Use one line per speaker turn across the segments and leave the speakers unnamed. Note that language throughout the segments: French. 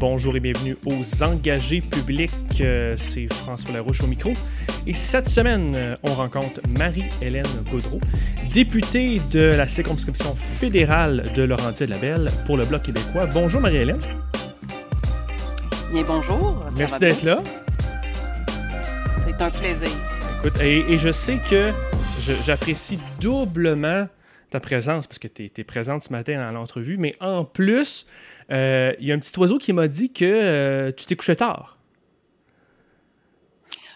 Bonjour et bienvenue aux engagés publics. Euh, c'est François Larouche au micro. Et cette semaine, euh, on rencontre Marie-Hélène Gaudreau, députée de la circonscription fédérale de Laurentier-de-la-Belle pour le Bloc québécois. Bonjour Marie-Hélène.
Bien bonjour.
Merci d'être là.
C'est un plaisir.
Écoute, et, je sais que j'apprécie doublement ta présence parce que tu es, présente ce matin à l'entrevue, mais en plus, euh, il y a un petit oiseau qui m'a dit que euh, tu t'es couché tard.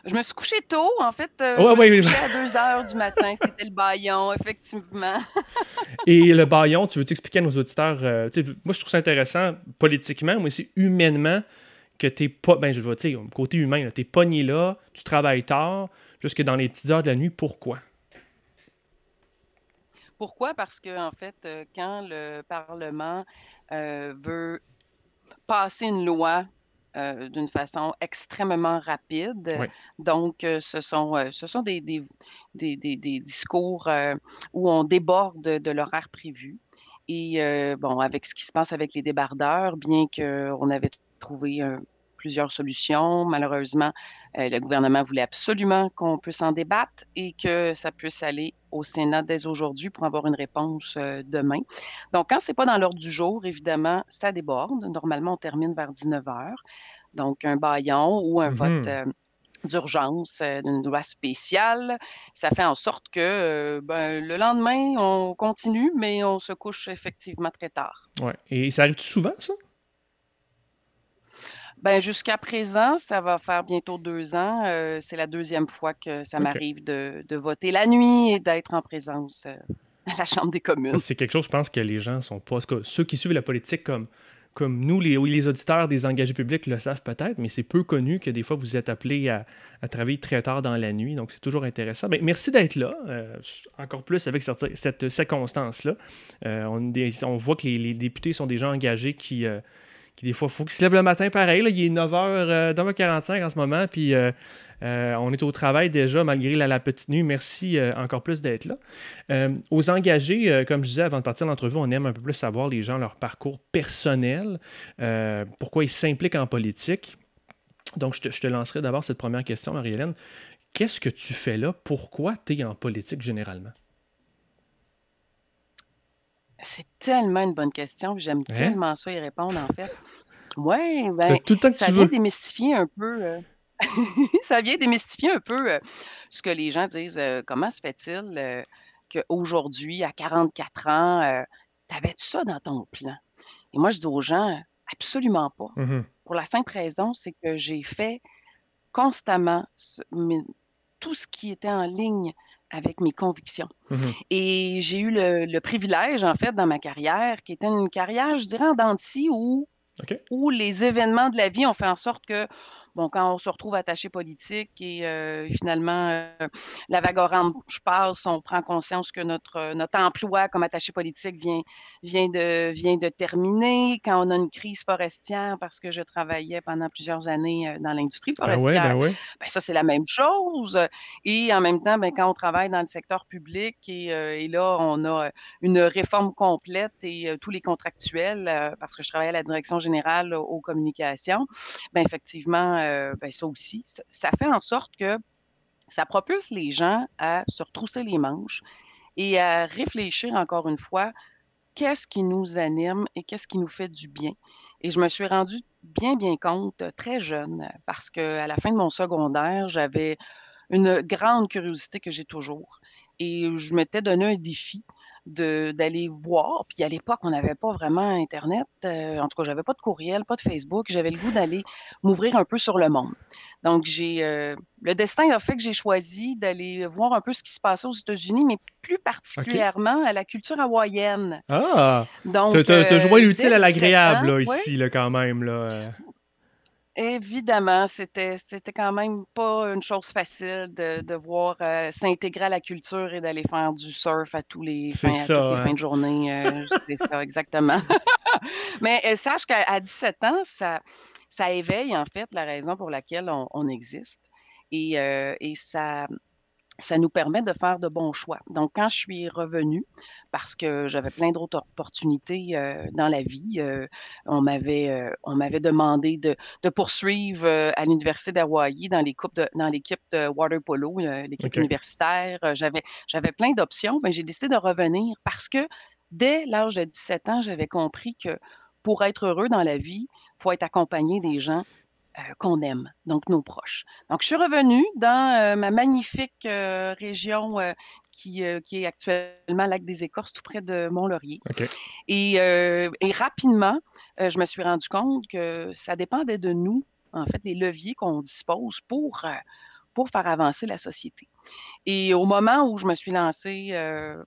Je me suis couché tôt, en fait.
Euh, je me
suis couché à 2 heures du matin. C'était le baillon, effectivement.
Et le baillon, tu veux t'expliquer à nos auditeurs? moi, je trouve ça intéressant politiquement, mais aussi humainement, que tu pas. Ben, je veux dire, côté humain, tu es pogné là, tu travailles tard, jusque dans les petites heures de la nuit. Pourquoi?
Pourquoi? Parce que, en fait, quand le Parlement euh, veut passer une loi euh, d'une façon extrêmement rapide. Donc, euh, ce sont, ce sont des, des, des, des discours où on déborde de l'horaire prévu. Et bon, avec ce qui se passe avec les débardeurs, bien qu'on avait trouvé plusieurs solutions, malheureusement, le gouvernement voulait absolument qu'on puisse en débattre et que ça puisse aller au Sénat dès aujourd'hui pour avoir une réponse euh, demain. Donc, quand ce n'est pas dans l'ordre du jour, évidemment, ça déborde. Normalement, on termine vers 19 heures. Donc, un baillon ou un vote mmh euh, d'urgence euh, d'une loi spéciale, ça fait en sorte que ben, le lendemain, on continue, mais on se couche effectivement très tard.
Oui. Et ça arrive souvent, ça?
Ben, jusqu'à présent, ça va faire bientôt deux ans. Euh, c'est la deuxième fois que ça m'arrive de, voter la nuit et d'être en présence euh, à la Chambre des communes.
C'est quelque chose, je pense, que les gens sont pas. Ceux qui suivent la politique comme, comme nous, les, les auditeurs des engagés publics le savent peut-être, mais c'est peu connu que des fois vous êtes appelés à, travailler très tard dans la nuit. Donc, c'est toujours intéressant. Mais ben, merci d'être là, euh, encore plus avec cette, cette circonstance-là. On, on, voit que les, les, députés sont des gens engagés qui qui des fois, faut qu'il se lève le matin pareil. Là, il est 9h, 9h45 euh, en ce moment, puis euh, euh, on est au travail déjà malgré la, petite nuit. Merci encore plus d'être là. aux engagés, comme je disais avant de partir de l'entrevue, on aime un peu plus savoir les gens, leur parcours personnel, pourquoi ils s'impliquent en politique. Donc, je te, je te lancerai d'abord cette première question, Marie-Hélène. Qu'est-ce que tu fais là? Pourquoi tu es en politique généralement?
C'est tellement une bonne question. J'aime tellement ça y répondre, en fait. Oui, ben, ça vient démystifier un peu. Euh, ça vient démystifier un peu euh, ce que les gens disent. Euh, comment se fait-il qu'aujourd'hui, à 44 ans, tu avais tout ça dans ton plan? Et moi, je dis aux gens, absolument pas. Mmh Pour la simple raison, c'est que j'ai fait constamment tout ce qui était en ligne avec mes convictions. Mmh Et j'ai eu le, privilège, en fait, dans ma carrière, qui était une carrière, je dirais, en dents où, où les événements de la vie ont fait en sorte que bon, quand on se retrouve attaché politique et euh, finalement euh, la vague je passe, on prend conscience que notre, euh, notre emploi comme attaché politique vient, vient, de, vient de terminer. Quand on a une crise forestière, parce que je travaillais pendant plusieurs années dans l'industrie ben forestière, ben ben ça c'est la même chose. Et en même temps, ben, quand on travaille dans le secteur public et, et là, on a une réforme complète et tous les contractuels, parce que je travaille à la direction générale aux communications, ben, effectivement, euh, ben, ça aussi, ça, fait en sorte que ça propulse les gens à se retrousser les manches et à réfléchir encore une fois, qu'est-ce qui nous anime et qu'est-ce qui nous fait du bien. Et je me suis rendu bien, bien compte très jeune parce qu'à la fin de mon secondaire, j'avais une grande curiosité que j'ai toujours. Et je m'étais donné un défi d'aller voir. Puis à l'époque, on n'avait pas vraiment Internet. Euh, en tout cas, j'avais pas de courriel, pas de Facebook. J'avais le goût d'aller m'ouvrir un peu sur le monde. Donc, j'ai euh, le destin a fait que j'ai choisi d'aller voir un peu ce qui se passait aux États-Unis, mais plus particulièrement à la culture hawaïenne.
Ah! Donc, tu as, joué euh, l'utile à l'agréable ici, là, quand même. Là.
Évidemment, c'était c'était quand même pas une chose facile de devoir, euh, s'intégrer à la culture et d'aller faire du surf à tous les fins toutes les hein. fins de journée, euh, c'est ça, exactement. Mais, euh, sache qu'à 17 ans, ça ça éveille, en fait, la raison pour laquelle on on existe et et ça ça nous permet de faire de bons choix. Donc, quand je suis revenue, parce que j'avais plein d'autres opportunités euh, dans la vie, euh, on m'avait euh, on m'avait demandé de, de poursuivre à l'université d'Hawaii dans les de, dans l'équipe de water polo, l'équipe universitaire. J'avais j'avais plein d'options, mais j'ai décidé de revenir parce que dès l'âge de 17 ans, j'avais compris que pour être heureux dans la vie, il faut être accompagné des gens qu'on aime, donc nos proches. Donc, je suis revenue dans euh, ma magnifique euh, région qui, qui, est actuellement Lac des Écorces, tout près de Mont-Laurier. Et, et, rapidement, je me suis rendu compte que ça dépendait de nous, en fait, des leviers qu'on dispose pour pour faire avancer la société. Et au moment où je me suis lancée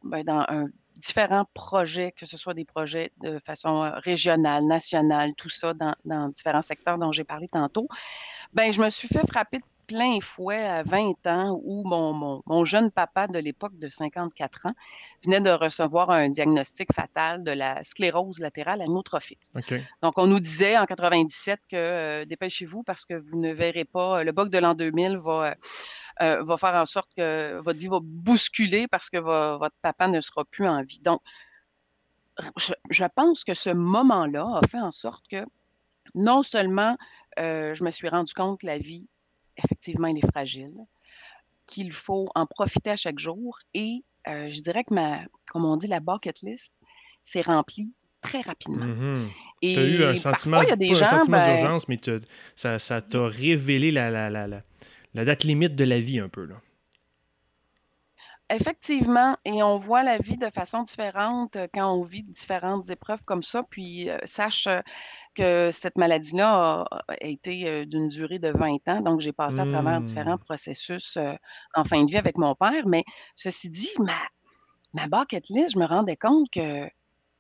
ben, dans un différents projets, que ce soit des projets de façon régionale, nationale, tout ça dans, différents secteurs dont j'ai parlé tantôt, ben je me suis fait frapper de plein fouet à 20 ans où mon, mon, jeune papa de l'époque de 54 ans venait de recevoir un diagnostic fatal de la sclérose latérale amyotrophique. Donc, on nous disait en 97 que euh, dépêchez-vous parce que vous ne verrez pas, le bug de l'an 2000 va... Euh, va faire en sorte que votre vie va bousculer parce que votre papa ne sera plus en vie. Donc, je, pense que ce moment-là a fait en sorte que non seulement euh, je me suis rendu compte que la vie, effectivement, elle est fragile, qu'il faut en profiter à chaque jour et euh, je dirais que ma, comme on dit, la bucket list s'est remplie très rapidement.
Mm-hmm. Tu as eu un sentiment, il y a des gens, ben d'urgence, mais ça t'a révélé la, la, la, la date limite de la vie un peu. Là.
Effectivement, et on voit la vie de façon différente euh, quand on vit différentes épreuves comme ça. Puis euh, sache euh, que cette maladie-là a, été d'une durée de 20 ans, donc j'ai passé à travers différents mmh. processus en fin de vie avec mon père. Mais ceci dit, ma, ma bucket list, je me rendais compte que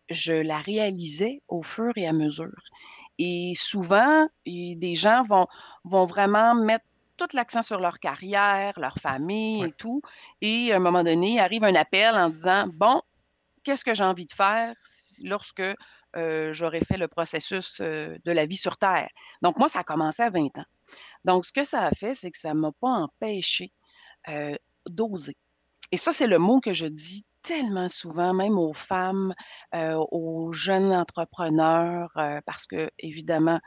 je la réalisais au fur et à mesure. Et souvent, des gens vont, vont vraiment mettre tout l'accent sur leur carrière, leur famille et tout. Et à un moment donné, arrive un appel en disant Bon, qu'est-ce que j'ai envie de faire lorsque euh, j'aurai fait le processus euh, de la vie sur Terre? Donc, moi, ça a commencé à 20 ans. Donc, ce que ça a fait, c'est que ça ne m'a pas empêché euh, d'oser. Et ça, c'est le mot que je dis tellement souvent, même aux femmes, aux jeunes entrepreneurs, parce que, évidemment,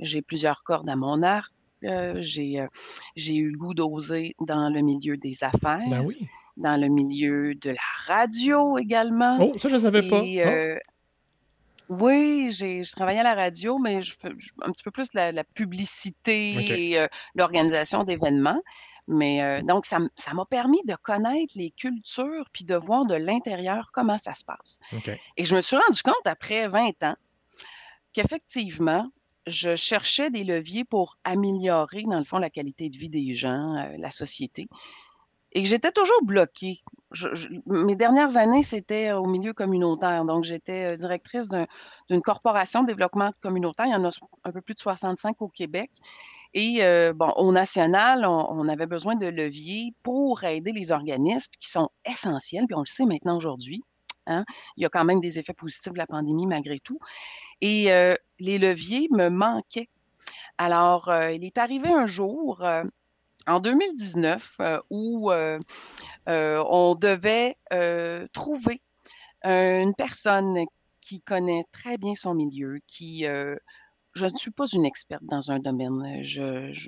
j'ai plusieurs cordes à mon arc j'ai, j'ai eu le goût d'oser dans le milieu des ben affaires.
oui.
Dans le milieu de la radio également.
Oh, ça, je ne savais pas. Oh.
oui, j'ai, je travaillais à la radio, mais je un petit peu plus la, la publicité et l'organisation d'événements. Mais donc, ça, ça m'a permis de connaître les cultures puis de voir de l'intérieur comment ça se passe. Et je me suis rendu compte après 20 ans qu'effectivement, je cherchais des leviers pour améliorer, dans le fond, la qualité de vie des gens, euh, la société. Et j'étais toujours bloquée. mes dernières années, c'était au milieu communautaire. Donc, j'étais euh, directrice d'une corporation de développement communautaire. Il y en a un peu plus de 65 au Québec. Et euh, bon, au national, on, avait besoin de leviers pour aider les organismes qui sont essentiels, puis on le sait maintenant aujourd'hui. Hein. Il y a quand même des effets positifs de la pandémie malgré tout. Et les leviers me manquaient. Alors, il est arrivé un jour, en 2019, où on devait trouver une personne qui connaît très bien son milieu, qui je ne suis pas une experte dans un domaine.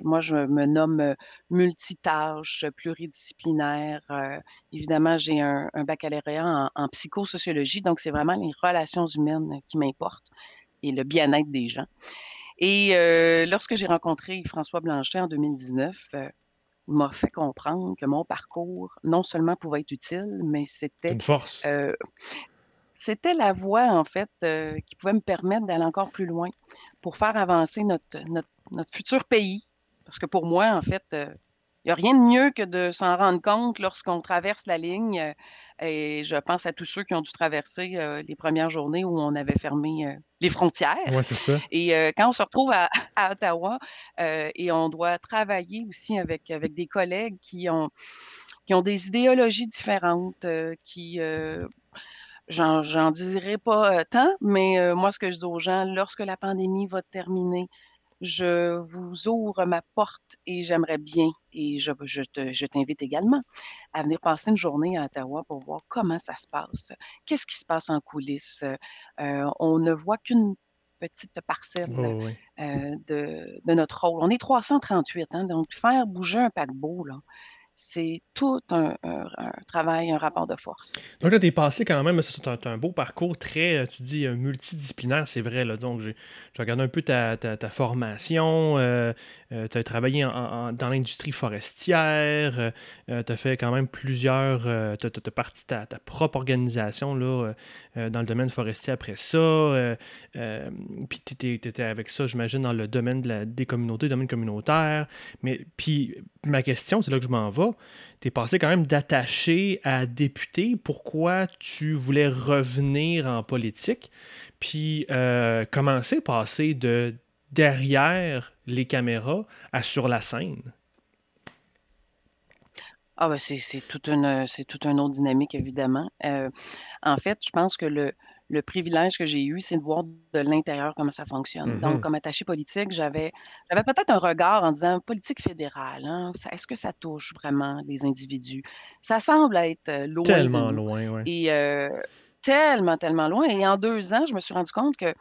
Moi, je me nomme multitâche, pluridisciplinaire. évidemment, j'ai un, baccalauréat en, psychosociologie, donc c'est vraiment les relations humaines qui m'importent et le bien-être des gens. Et euh, lorsque j'ai rencontré François Blanchet en 2019, euh, il m'a fait comprendre que mon parcours, non seulement pouvait être utile, mais c'était...
Une force. Euh,
c'était la voie, en fait, qui pouvait me permettre d'aller encore plus loin pour faire avancer notre, notre, notre futur pays. Parce que pour moi, en fait, n'y a rien de mieux que de s'en rendre compte lorsqu'on traverse la ligne. Euh, et je pense à tous ceux qui ont dû traverser euh, les premières journées où on avait fermé euh, les frontières.
Oui, c'est ça.
Et quand on se retrouve à, Ottawa et on doit travailler aussi avec, avec des collègues qui ont, qui ont des idéologies différentes, qui j'en dirai pas tant, mais moi, ce que je dis aux gens, lorsque la pandémie va terminer, je vous ouvre ma porte et j'aimerais bien, et je, je t'invite également à venir passer une journée à Ottawa pour voir comment ça se passe. Qu'est-ce qui se passe en coulisses? Euh, on ne voit qu'une petite parcelle euh, de, de, notre rôle. On est 338, hein, donc faire bouger un paquebot, là, c'est tout un, travail, un rapport de force.
Donc là, tu es passé quand même, c'est un, beau parcours très, euh, tu dis, euh, multidisciplinaire, c'est vrai. Donc, j'ai regardé un peu ta, formation, euh, tu as travaillé dans l'industrie forestière, tu as fait quand même plusieurs, tu as, parti ta, propre organisation là, dans le domaine forestier après ça. puis tu étais avec ça, j'imagine, dans le domaine des communautés, domaine communautaire. Mais puis ma question, c'est là que je m'en vais tu es passé quand même d'attaché à député. Pourquoi tu voulais revenir en politique? Puis euh, commencer à passer de derrière les caméras à sur la scène?
Ah ben c'est, toute une toute une autre dynamique, évidemment. Euh, en fait, je pense que le, le privilège que j'ai eu, c'est de voir de l'intérieur comment ça fonctionne. Donc, mmh comme attaché politique, j'avais, j'avais peut-être un regard en disant politique fédérale, hein, est-ce que ça touche vraiment les individus? Ça semble être euh, loin.
Tellement loin, oui.
Et euh, tellement, tellement loin. Et en deux ans, je me suis rendu compte que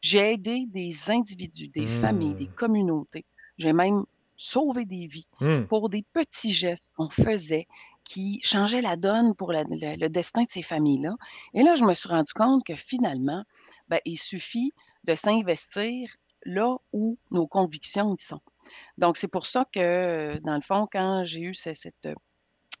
j'ai aidé des individus, des familles, des mmh. communautés. J'ai même sauvé des vies mmh. pour des petits gestes qu'on faisait qui changeait la donne pour le, destin de ces familles-là. Et là, je me suis rendu compte que finalement, ben, il suffit de s'investir là où nos convictions y sont. Donc, c'est pour ça que, dans le fond, quand j'ai eu cette,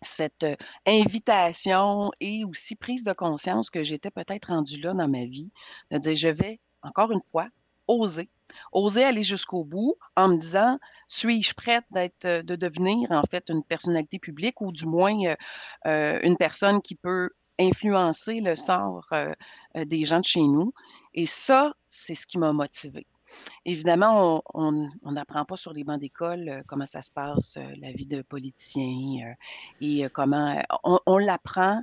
cette invitation et aussi prise de conscience que j'étais peut-être rendue là dans ma vie, de dire, je vais, encore une fois, oser. Oser aller jusqu'au bout en me disant, suis-je prête d'être, euh, de devenir en fait une personnalité publique ou du moins euh, euh, une personne qui peut influencer le sort des gens de chez nous? Et ça, c'est ce qui m'a motivée. Évidemment, on n'apprend pas sur les bancs d'école comment ça se passe, la vie de politicien et comment on l'apprend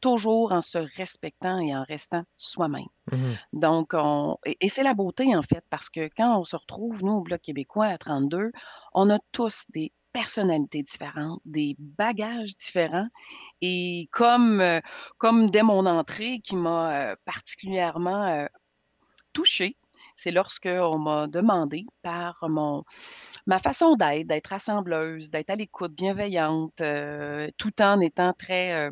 toujours en se respectant et en restant soi-même. Mmh Donc, on, et, c'est la beauté, en fait, parce que quand on se retrouve, nous, au Bloc québécois, à 32, on a tous des personnalités différentes, des bagages différents. Et comme, euh, comme dès mon entrée, qui m'a euh, particulièrement euh, touchée, c'est lorsqu'on m'a demandé par mon, ma façon d'être, d'être assembleuse, d'être à l'écoute, bienveillante, tout en étant très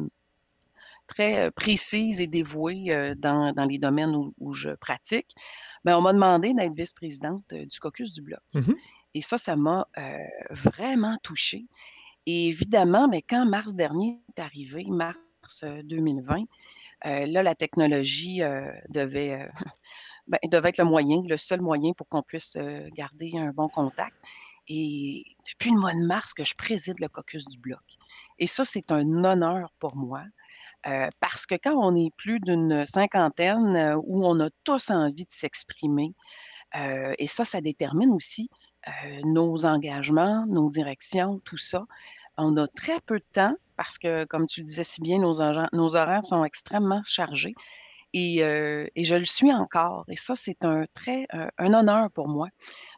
très précise et dévouée dans, dans les domaines où, je pratique, ben, on m'a demandé d'être vice-présidente du caucus du Bloc. Mmh et ça, ça m'a vraiment touchée. Et évidemment, mais ben, quand mars dernier est arrivé, mars 2020, là, la technologie devait, ben, devait être le moyen, le seul moyen pour qu'on puisse garder un bon contact. Et depuis le mois de mars que je préside le caucus du Bloc. Et ça, c'est un honneur pour moi. Euh, parce que quand on est plus d'une cinquantaine euh, où on a tous envie de s'exprimer, euh, et ça, ça détermine aussi nos engagements, nos directions, tout ça. On a très peu de temps parce que, comme tu le disais si bien, nos, horaires sont extrêmement chargés. Et, et, je le suis encore. Et ça, c'est un très un honneur pour moi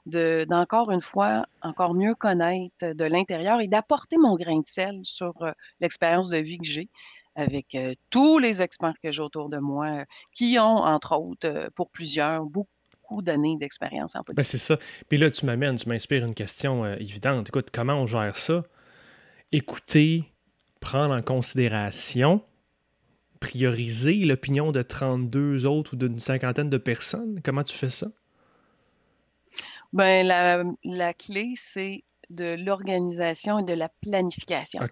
d'encore une fois, encore mieux connaître de l'intérieur et d'apporter mon grain de sel sur l'expérience de vie que j'ai avec tous les experts que j'ai autour de moi, qui ont, entre autres, pour plusieurs, beaucoup d'années d'expérience en
politique. Ben c'est ça. Puis là, tu m'amènes, tu m'inspires une question évidente. Écoute, comment on gère ça? Écouter, prendre en considération, prioriser l'opinion de 32 autres ou d'une cinquantaine de personnes? Comment tu fais ça?
Ben, la, la clé, c'est de l'organisation et de la planification.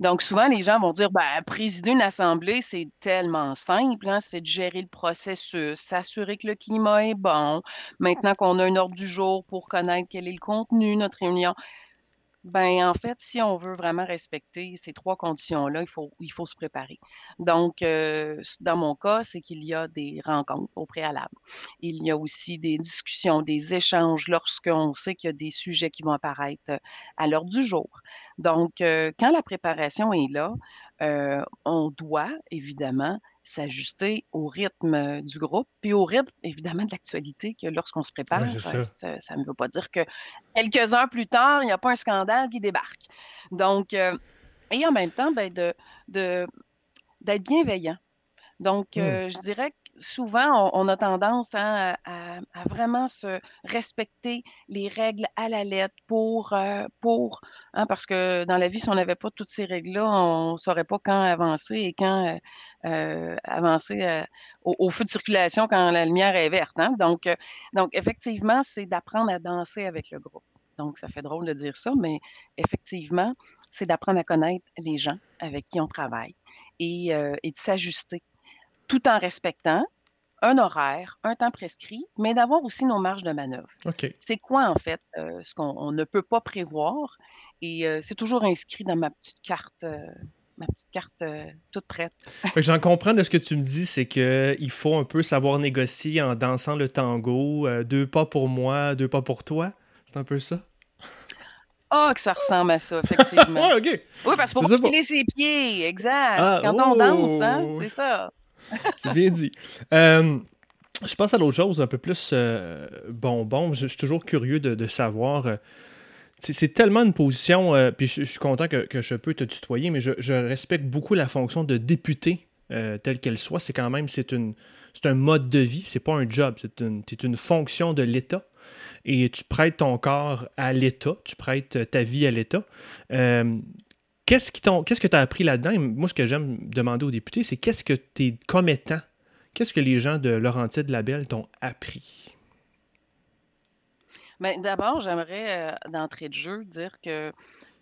Donc, souvent, les gens vont dire, ben, présider une assemblée, c'est tellement simple, hein, c'est de gérer le processus, s'assurer que le climat est bon, maintenant qu'on a un ordre du jour pour connaître quel est le contenu de notre réunion. Ben, en fait, si on veut vraiment respecter ces trois conditions-là, il faut, il faut se préparer. Donc, dans mon cas, c'est qu'il y a des rencontres au préalable. Il y a aussi des discussions, des échanges lorsqu'on sait qu'il y a des sujets qui vont apparaître à l'heure du jour. Donc, quand la préparation est là, on doit évidemment s'ajuster au rythme du groupe, puis au rythme évidemment de l'actualité que lorsqu'on se prépare, ça. ne veut pas dire que quelques heures plus tard, il n'y a pas un scandale qui débarque. Donc, et en même temps, ben, de, d'être bienveillant. Donc, mmh. je dirais que souvent, on, a tendance hein, à, vraiment se respecter les règles à la lettre pour, euh, pour hein, parce que dans la vie, si on n'avait pas toutes ces règles-là, on ne saurait pas quand avancer et quand euh, euh, avancer au, feu de circulation quand la lumière est verte. Hein. Donc, donc, effectivement, c'est d'apprendre à danser avec le groupe. Donc, ça fait drôle de dire ça, mais effectivement, c'est d'apprendre à connaître les gens avec qui on travaille et, et de s'ajuster tout en respectant un horaire, un temps prescrit, mais d'avoir aussi nos marges de manœuvre. C'est quoi, en fait, euh, ce qu'on ne peut pas prévoir? Et euh, c'est toujours inscrit dans ma petite carte. Euh, ma petite carte toute prête.
J'en comprends de ce que tu me dis, c'est qu'il faut un peu savoir négocier en dansant le tango, deux pas pour moi, deux pas pour toi. C'est un peu ça?
Ah, que ça ressemble à ça, effectivement.
ouais, OK.
Oui, parce qu'il faut pas ses pieds, exact. Ah, Quand on danse, hein, oh! c'est ça.
C'est bien dit. Euh, je pense à l'autre chose, un peu plus euh, bonbon. Je, suis toujours curieux de, savoir. Euh, c'est tellement une position, puis je, suis content que, je peux te tutoyer, mais je, respecte beaucoup la fonction de député telle qu'elle soit. C'est quand même, c'est un mode de vie, c'est pas un job, c'est une, fonction de l'État et tu prêtes ton corps à l'État, tu prêtes ta vie à l'État. Qu'est-ce, qu'est-ce que tu as appris là-dedans? Moi, ce que j'aime demander aux députés, c'est qu'est-ce que tes commettants, qu'est-ce que les gens de Laurentide Labelle t'ont appris?
Bien, d'abord, j'aimerais, euh, d'entrée de jeu, dire que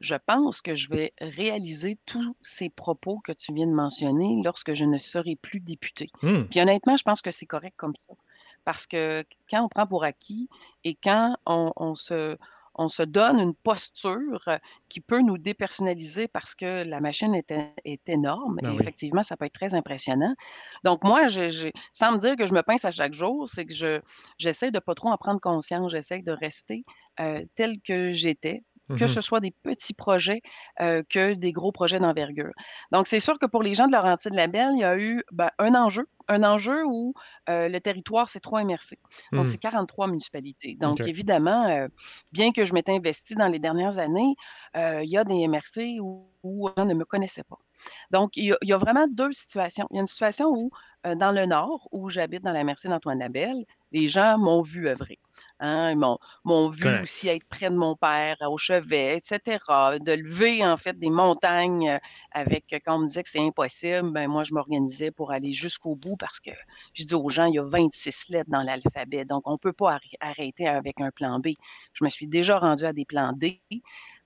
je pense que je vais réaliser tous ces propos que tu viens de mentionner lorsque je ne serai plus député. Hmm. Puis honnêtement, je pense que c'est correct comme ça. Parce que quand on prend pour acquis et quand on se, on se donne une posture qui peut nous dépersonnaliser parce que la machine est, est énorme. Ben et effectivement, ça peut être très impressionnant. Donc, moi, je, sans me dire que je me pince à chaque jour, c'est que je, j'essaie de pas trop en prendre conscience. J'essaie de rester tel que j'étais, que mmh ce soit des petits projets que des gros projets d'envergure. Donc, c'est sûr que pour les gens de Laurentide-Labelle, il y a eu ben, un enjeu, un enjeu où le territoire s'est trop immersé. Donc, c'est 43 mmh. municipalités. Donc, évidemment, bien que je m'étais investi dans les dernières années, il y a des MRC où, où on ne me connaissait pas. Donc, il y, a, vraiment deux situations. Il y a une situation où, dans le nord, où j'habite dans la MRC d'Antoine Labelle, les gens m'ont vu œuvrer. Hein, m'ont vu aussi être près de mon père, au chevet, etc. De lever, en fait, des montagnes euh, avec, quand on me disait que c'est impossible, ben moi, je m'organisais pour aller jusqu'au bout parce que je dis aux gens, il y a 26 lettres dans l'alphabet, donc on ne peut pas arrêter avec un plan B. Je me suis déjà rendu à des plans D,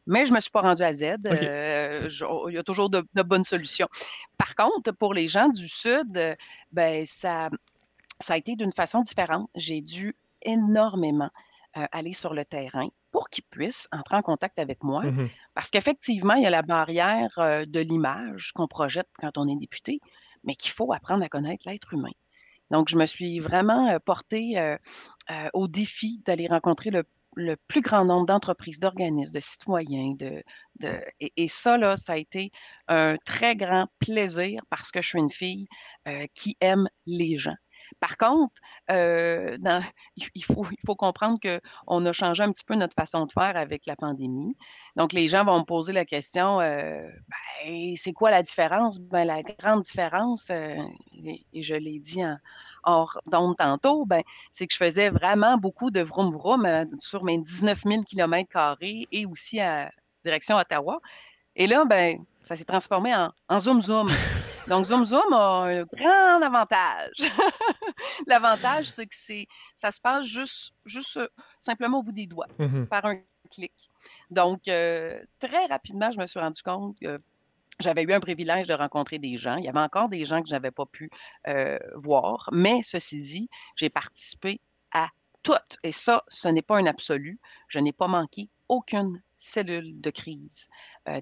mais je ne me suis pas rendu à Z. Euh, il y a toujours de, bonnes solutions. Par contre, pour les gens du Sud, ben, ça, ça a été d'une façon différente. J'ai dû énormément aller sur le terrain pour qu'ils puissent entrer en contact avec moi. Mmh Parce qu'effectivement, il y a la barrière de l'image qu'on projette quand on est député, mais qu'il faut apprendre à connaître l'être humain. Donc, je me suis vraiment portée au défi d'aller rencontrer le, plus grand nombre d'entreprises, d'organismes, de citoyens. De, et, et, ça, là, ça a été un très grand plaisir parce que je suis une fille qui aime les gens. Par contre, euh, il, faut, comprendre qu'on a changé un petit peu notre façon de faire avec la pandémie. Donc, les gens vont me poser la question, euh, ben, c'est quoi la différence? Ben, la grande différence, euh, et, je l'ai dit en, d'onde tantôt, ben, c'est que je faisais vraiment beaucoup de vroom vroom sur mes 19 000 km et aussi à direction Ottawa. Et là, ben, ça s'est transformé en zoom zoom. Donc, Zoom Zoom a un grand avantage. L'avantage, c'est que c'est, ça se passe juste, juste euh, simplement au bout des doigts, mmh par un clic. Donc, euh, très rapidement, je me suis rendu compte que j'avais eu un privilège de rencontrer des gens. Il y avait encore des gens que je n'avais pas pu euh, voir, mais ceci dit, j'ai participé à toutes. Et ça, ce n'est pas un absolu. Je n'ai pas manqué aucune cellule de crise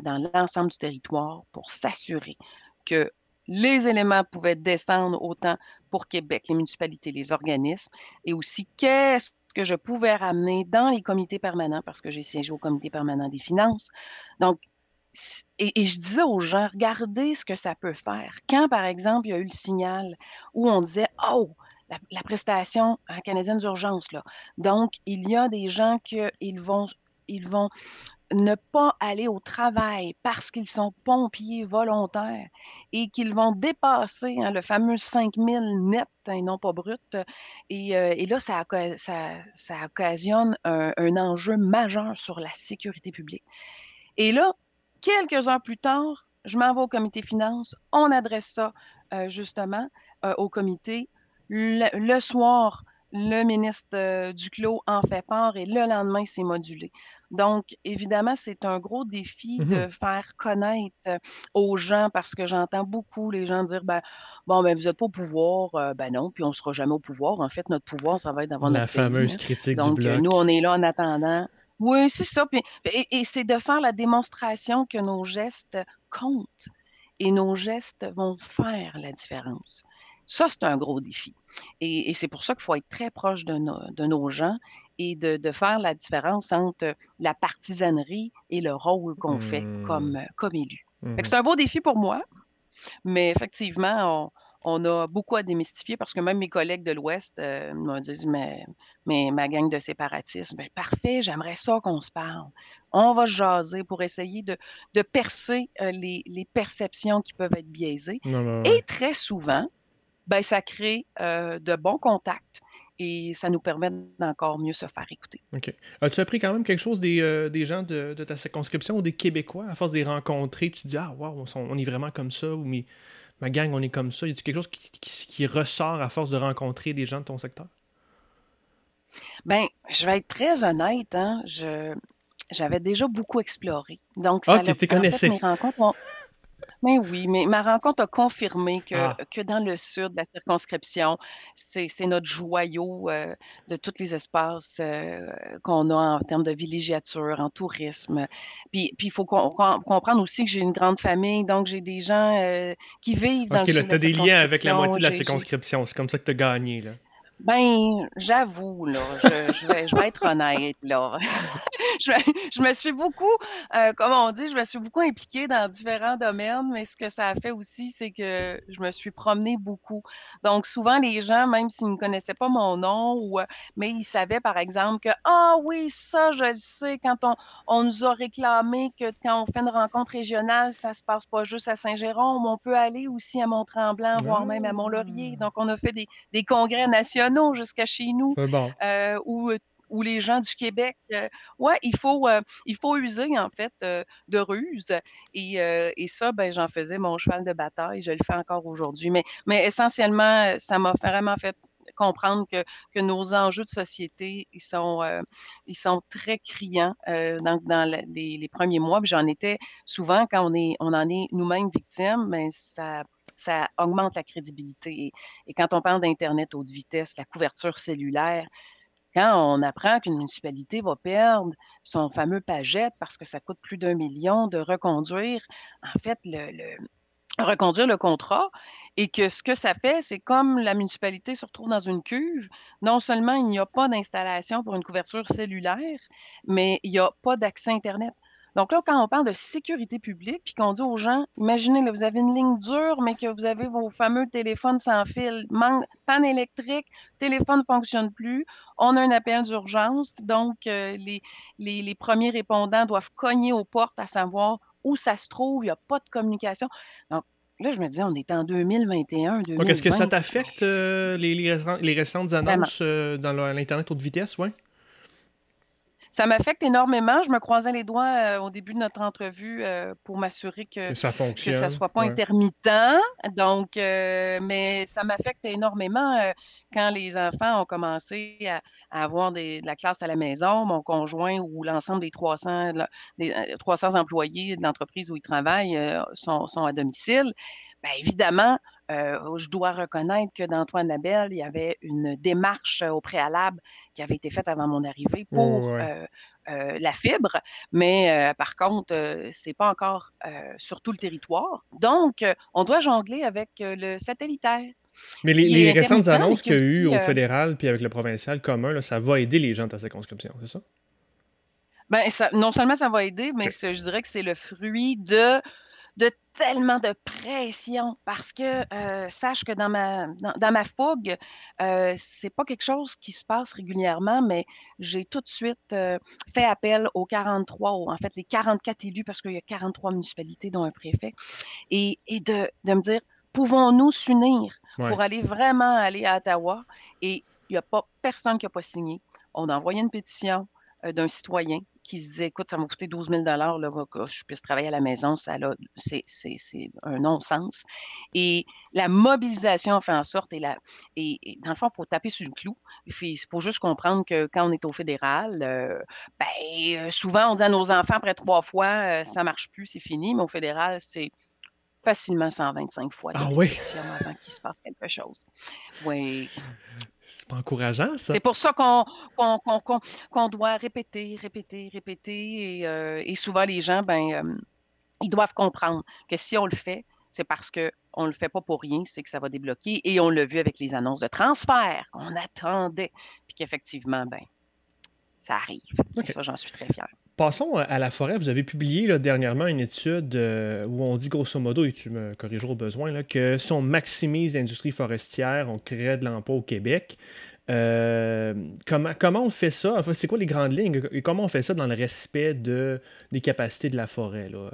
dans l'ensemble du territoire pour s'assurer que les éléments pouvaient descendre autant pour Québec, les municipalités, les organismes, et aussi qu'est-ce que je pouvais ramener dans les comités permanents, parce que j'ai siégé au comité permanent des finances. Donc, et, je disais aux gens, regardez ce que ça peut faire. Quand, par exemple, il y a eu le signal où on disait, oh, la, prestation hein, canadienne d'urgence, là. Donc, il y a des gens qui vont, ils vont ne pas aller au travail parce qu'ils sont pompiers volontaires et qu'ils vont dépasser hein, le fameux 5000 net et non pas brut. Et, euh, là, ça, ça, occasionne un, enjeu majeur sur la sécurité publique. Et là, quelques heures plus tard, je m'en vais au comité finances, on adresse ça euh, justement euh, au comité. le soir, le ministre Duclos en fait part et le lendemain, c'est modulé. Donc, évidemment, c'est un gros défi mmh de faire connaître aux gens parce que j'entends beaucoup les gens dire ben, bon, ben, vous n'êtes pas au pouvoir. Euh, ben non, puis on ne sera jamais au pouvoir. En fait, notre pouvoir, ça va être d'avoir
La fameuse critique
Donc,
du bloc.
nous, on est là en attendant. Oui, c'est ça. et, c'est de faire la démonstration que nos gestes comptent et nos gestes vont faire la différence. Ça, c'est un gros défi. Et, c'est pour ça qu'il faut être très proche de, de nos gens et de, faire la différence entre la partisanerie et le rôle qu'on fait comme, mmh. comme élu. Mmh. C'est un beau défi pour moi, mais effectivement, on, a beaucoup à démystifier parce que même mes collègues de l'Ouest euh, m'ont dit mais, mais, ma gang de séparatistes, ben, parfait, j'aimerais ça qu'on se parle. On va jaser pour essayer de, percer euh, les, perceptions qui peuvent être biaisées. Et très souvent, ben, ça crée euh, de bons contacts et ça nous permet d'encore mieux se faire écouter.
OK. As-tu appris quand même quelque chose des, euh, des gens de, ta circonscription ou des Québécois? À force de les rencontrer? Tu te dis, ah, wow, on, est vraiment comme ça ou ma gang, on est comme ça. Y a-t-il quelque chose qui, qui, ressort à force de rencontrer des gens de ton secteur?
Ben, je vais être très honnête, hein, je, j'avais déjà beaucoup exploré. Donc,
ça ah, tu connaissais.
mes rencontres mais oui, mais ma rencontre a confirmé que, ah. que dans le sud de la circonscription, c'est notre joyau euh, de tous les espaces euh, qu'on a en termes de villégiature, en tourisme. Puis il faut comprendre aussi que j'ai une grande famille, donc j'ai des gens euh, qui vivent dans le sud.
Ok, tu as des liens avec la moitié de la circonscription. C'est comme ça que tu as gagné. Là.
Ben, j'avoue, là, je, je, vais, je vais être honnête, là. je, je, me suis beaucoup, euh, comme on dit, je me suis beaucoup impliquée dans différents domaines, mais ce que ça a fait aussi, c'est que je me suis promenée beaucoup. Donc, souvent, les gens, même s'ils ne connaissaient pas mon nom, ou, euh, mais ils savaient, par exemple, que, ah oui, ça, je le sais, quand on, on nous a réclamé que quand on fait une rencontre régionale, ça se passe pas juste à Saint-Jérôme, on peut aller aussi à Mont-Tremblant, voire même à Mont-Laurier. Ah! Donc, on a fait des, des congrès nationaux jusqu'à chez nous, euh, où les gens du Québec, euh, ouais, il faut, euh, il faut user en fait de ruse. Et, ça, ben, j'en faisais mon cheval de bataille. Je le fais encore aujourd'hui. Mais, mais essentiellement, ça m'a vraiment fait comprendre que, que, nos enjeux de société, ils sont, ils sont très criants dans, dans les, premiers mois. J'en étais souvent quand on, est, on en est nous-mêmes victimes, mais ça ça augmente la crédibilité. Et, quand on parle d'Internet haute vitesse, la couverture cellulaire, quand on apprend qu'une municipalité va perdre son fameux pagette parce que ça coûte plus d'un million de reconduire, en fait, le, reconduire le contrat et que ce que ça fait, c'est comme la municipalité se retrouve dans une cuve, non seulement il n'y a pas d'installation pour une couverture cellulaire, mais il n'y a pas d'accès Internet. Donc là, quand on parle de sécurité publique, puis qu'on dit aux gens, imaginez, là, vous avez une ligne dure, mais que vous avez vos fameux téléphones sans fil, panne électrique, téléphone ne fonctionne plus, on a un appel d'urgence, donc euh, les, les, premiers répondants doivent cogner aux portes à savoir où ça se trouve, il n'y a pas de communication. Donc, Là, je me dis, on est en 2021, 2020.
Est-ce que ça t'affecte euh, les, les, récentes annonces euh, dans l'Internet haute vitesse, oui?
Ça m'affecte énormément. Je me croisais les doigts euh, au début de notre entrevue euh, pour m'assurer que,
ça fonctionne.
ne soit pas intermittent. Donc, euh, mais ça m'affecte énormément quand les enfants ont commencé à, avoir de la classe à la maison. Mon conjoint ou l'ensemble des 300, des 300 employés de l'entreprise où ils travaillent sont, sont, à domicile. Bien, évidemment, je dois reconnaître que d'Antoine Labelle, il y avait une démarche au préalable qui avait été faite avant mon arrivée pour la fibre, mais par contre, ce n'est pas encore sur tout le territoire. Donc, on doit jongler avec le satellitaire.
Mais les, récentes annonces qu'il y a eu au fédéral puis avec le provincial commun, ça va aider les gens de ta circonscription, c'est ça?
Ben, ça, non seulement ça va aider, mais je dirais que c'est le fruit de de tellement de pression parce que euh, sache que dans ma, dans, ma fougue, euh, c'est pas quelque chose qui se passe régulièrement, mais j'ai tout de suite euh, fait appel aux 43, en fait les 44 élus, parce qu'il y a 43 municipalités dont un préfet, et, et de, de me dire, pouvons-nous s'unir pour aller vraiment aller à Ottawa? Et il n'y a pas personne qui n'a pas signé. On a envoyé une pétition d'un citoyen qui se disait, écoute, ça m'a coûté 12 000 là, que je puisse travailler à la maison, ça c'est, un non-sens. Et la mobilisation fait en sorte, et, la, et, dans le fond, il faut taper sur le clou. Il faut juste comprendre que quand on est au fédéral, euh, ben, euh, souvent, on dit à nos enfants, après trois fois, euh, ça ne marche plus, c'est fini, mais au fédéral, c'est facilement 125 fois
ah oui?
avant qu'il se passe quelque chose. Oui.
C'est pas encourageant, ça.
C'est pour ça qu'on doit répéter, répéter, répéter. Et, euh, et souvent, les gens, ben, euh, ils doivent comprendre que si on le fait, c'est parce qu'on ne le fait pas pour rien, c'est que ça va débloquer. Et on l'a vu avec les annonces de transfert qu'on attendait, puis qu'effectivement, ben, ça arrive. Ça, j'en suis très fière.
Passons à la forêt. Vous avez publié dernièrement une étude euh, où on dit grosso modo, et tu me corrigeras au besoin, que si on maximise l'industrie forestière, on crée de l'emploi au Québec. Euh, comment, comment on fait ça? Enfin, c'est quoi les grandes lignes? Et comment on fait ça dans le respect de, des capacités de la forêt, euh,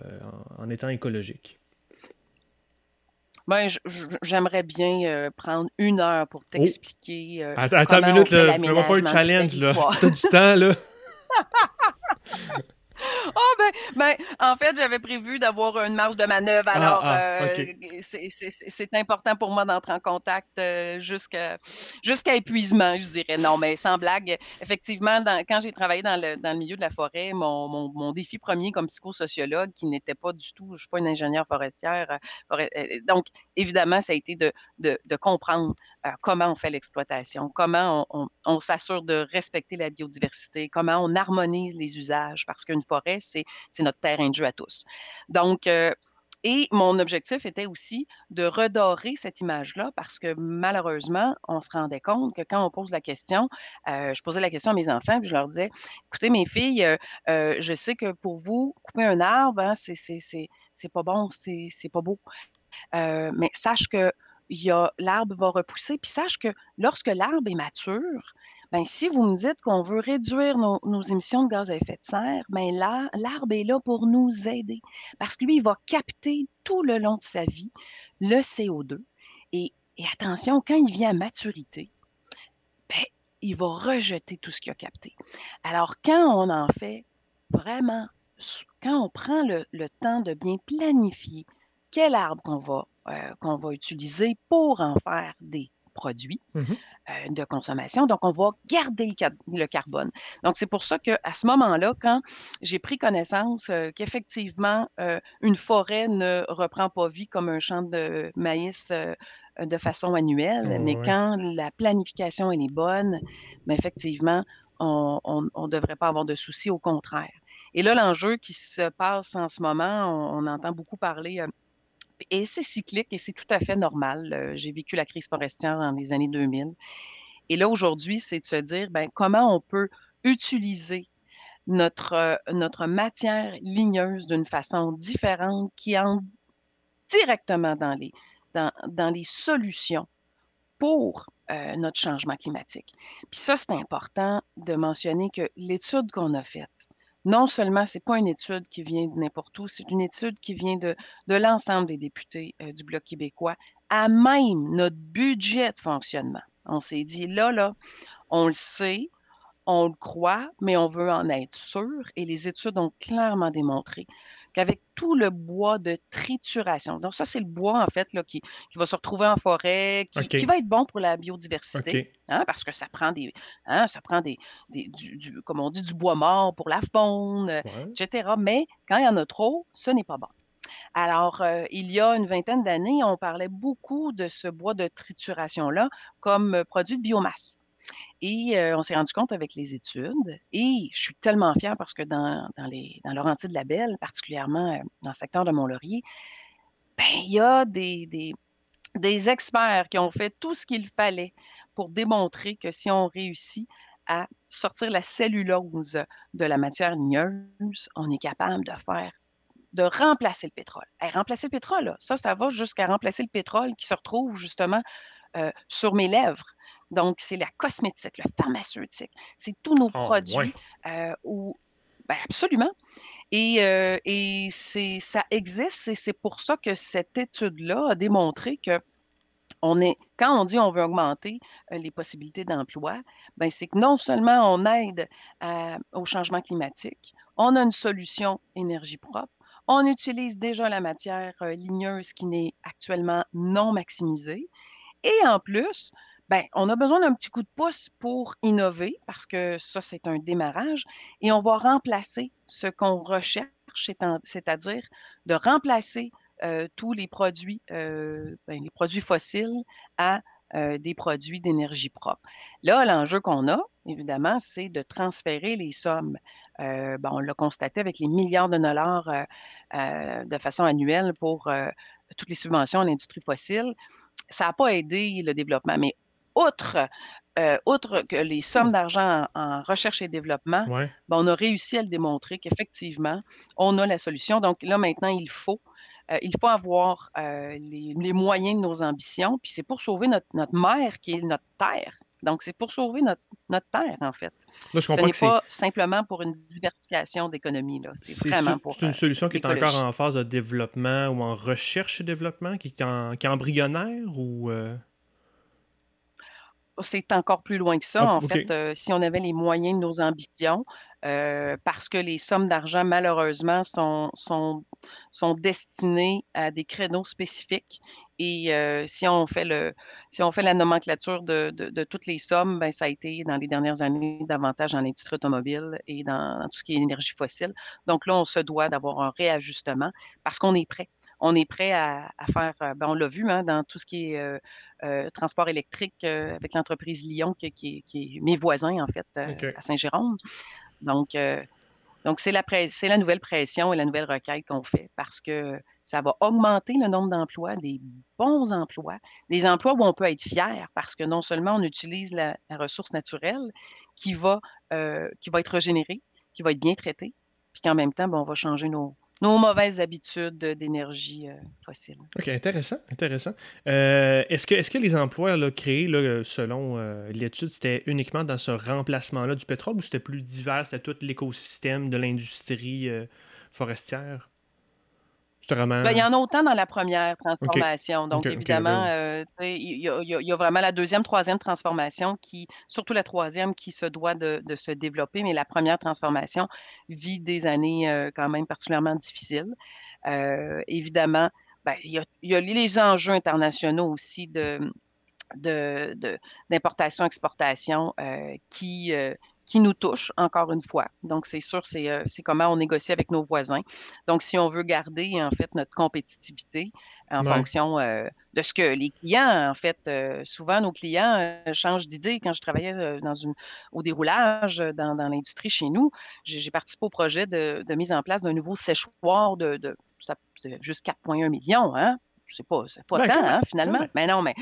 en, étant écologique?
Ben, j'aimerais bien prendre une heure pour oh! t'expliquer.
attends, une minute, fais-moi pas un challenge, là. Si t'as du temps, là.
Oh, ben, ben, en fait, j'avais prévu d'avoir une marge de manœuvre. Ah, alors, ah, euh, c'est important pour moi d'entrer en contact euh, jusqu'à épuisement, je dirais. Non, mais sans blague, effectivement, quand j'ai travaillé dans le, dans le, milieu de la forêt, mon, mon, défi premier comme psychosociologue, qui n'était pas du tout, je ne suis pas une ingénieure forestière, euh, donc, évidemment, ça a été de, de, de comprendre euh, comment on fait l'exploitation, comment on, s'assure de respecter la biodiversité, comment on harmonise les usages, parce qu'une forêt, c'est notre terrain de à tous. Donc, euh, et mon objectif était aussi de redorer cette image-là parce que malheureusement, on se rendait compte que quand on pose la question, euh, je posais la question à mes enfants, puis je leur disais, écoutez, mes filles, je sais que pour vous, couper un arbre, hein, c'est pas bon, c'est pas beau. mais sache que l'arbre va repousser. Puis sache que lorsque l'arbre est mature, ben, si vous me dites qu'on veut réduire nos, émissions de gaz à effet de serre, ben l'arbre est là pour nous aider. Parce que lui, il va capter tout le long de sa vie le CO2. Et, attention, quand il vient à maturité, ben, il va rejeter tout ce qu'il a capté. Alors, quand on en fait vraiment, quand on prend le, le temps de bien planifier quel arbre qu'on va euh, qu'on va utiliser pour en faire des produits mmh euh, de consommation. Donc, on va garder le, carbone. Donc, c'est pour ça qu'à ce moment-là, quand j'ai pris connaissance euh, qu'effectivement, une forêt ne reprend pas vie comme un champ de maïs de façon annuelle, mais quand la planification est bonne, mais effectivement, on ne devrait pas avoir de soucis, au contraire. Et là, l'enjeu qui se passe en ce moment, on entend beaucoup parler et c'est cyclique et c'est tout à fait normal. J'ai vécu la crise forestière dans les années 2000. Et là, aujourd'hui, c'est de se dire ben, comment on peut utiliser notre, notre matière ligneuse d'une façon différente qui entre directement dans les, dans, dans les solutions pour notre changement climatique. Puis ça, c'est important de mentionner que l'étude qu'on a faite, non seulement c'est pas une étude qui vient de n'importe où, c'est une étude qui vient de, de l'ensemble des députés euh, du Bloc québécois à même notre budget de fonctionnement. On s'est dit, là, là, on le sait, on le croit, mais on veut en être sûr. Et les études ont clairement démontré qu'avec tout le bois de trituration, donc ça, c'est le bois, en fait, là, qui, va se retrouver en forêt, qui, va être bon pour la biodiversité, hein, parce que ça prend des, hein, ça prend des, du, comme on dit, du bois mort pour la faune, etc. Mais quand il y en a trop, ce n'est pas bon. Alors, euh, il y a une vingtaine d'années, on parlait beaucoup de ce bois de trituration-là comme produit de biomasse. Et on s'est rendu compte avec les études, et je suis tellement fière parce que dans, dans, les, dans de la Belle, particulièrement dans le secteur de Mont-Laurier, ben, il y a des, des, experts qui ont fait tout ce qu'il fallait pour démontrer que si on réussit à sortir la cellulose de la matière ligneuse, on est capable de faire de remplacer le pétrole. remplacer le pétrole, ça, ça va jusqu'à remplacer le pétrole qui se retrouve justement sur mes lèvres. Donc, c'est la cosmétique, le pharmaceutique, c'est tous nos ah, produits euh, ben, absolument. Et, euh, et ça existe et c'est pour ça que cette étude-là a démontré que on est, quand on dit on veut augmenter les possibilités d'emploi, ben c'est que non seulement on aide au changement climatique, on a une solution énergie propre, on utilise déjà la matière ligneuse qui n'est actuellement non maximisée. Et en plus, ben, on a besoin d'un petit coup de pouce pour innover parce que ça, c'est un démarrage. Et on va remplacer ce qu'on recherche, c'est-à-dire de remplacer tous les produits, ben, les produits fossiles à des produits d'énergie propre. Là, l'enjeu qu'on a, évidemment, c'est de transférer les sommes. Ben, on l'a constaté avec les milliards de dollars de façon annuelle pour toutes les subventions à l'industrie fossile. Ça n'a pas aidé le développement, mais outre outre que les sommes d'argent en, recherche et développement, ben, on a réussi à le démontrer qu'effectivement, on a la solution. Donc là, maintenant, il faut euh, il faut avoir euh, les, moyens de nos ambitions, puis c'est pour sauver notre, notre mère qui est notre terre. Donc, c'est pour sauver notre, notre terre, en fait. Ce n'est pas simplement pour une diversification d'économie. C'est vraiment pour.
C'est une solution qui est encore en phase de développement ou en recherche et développement, qui est, en, qui est embryonnaire ou. Euh?
C'est encore plus loin que ça. Ah, en fait, si on avait les moyens de nos ambitions, euh, parce que les sommes d'argent, malheureusement, sont, sont, sont destinées à des créneaux spécifiques. Et euh, si, on fait le, si on fait la nomenclature de, de, toutes les sommes, ben, ça a été dans les dernières années davantage dans l'industrie automobile et dans, tout ce qui est énergie fossile. Donc là, on se doit d'avoir un réajustement parce qu'on est prêt on est prêt à, faire, euh, ben on l'a vu hein, dans tout ce qui est transport électrique avec l'entreprise Lyon, qui, qui, est mes voisins, en fait, à Saint-Jérôme. Donc, euh, donc c'est la, la nouvelle pression et la nouvelle requête qu'on fait parce que ça va augmenter le nombre d'emplois, des bons emplois, des emplois où on peut être fier parce que non seulement on utilise la, ressource naturelle qui va, euh, qui va être régénérée, qui va être bien traitée, puis qu'en même temps, ben, on va changer nos, nos mauvaises habitudes d'énergie euh, fossile.
OK, intéressant, intéressant. Euh, est-ce, que, est que les emplois là, créés, là, selon euh, l'étude, c'était uniquement dans ce remplacement-là du pétrole ou c'était plus divers, c'était tout l'écosystème de l'industrie forestière?
Ben, il y en a autant dans la première transformation. Donc, évidemment, euh, il y, a vraiment la deuxième, troisième transformation qui, surtout la troisième, qui se doit de, se développer, mais la première transformation vit des années euh, quand même particulièrement difficiles. Euh, évidemment, ben, il, y a, les enjeux internationaux aussi de d'importation-exportation qui, qui nous touche, encore une fois. Donc, c'est sûr, euh, c'est comment on négocie avec nos voisins. Donc, si on veut garder, en fait, notre compétitivité en fonction euh, de ce que les clients, en fait, euh, souvent, nos clients changent d'idée. Quand je travaillais dans une, au déroulage dans, l'industrie chez nous, j'ai participé au projet de, mise en place d'un nouveau séchoir de, de, de juste 4,1 millions, hein? Sais pas, c'est pas ben, tant, hein, finalement. Mais non, mais,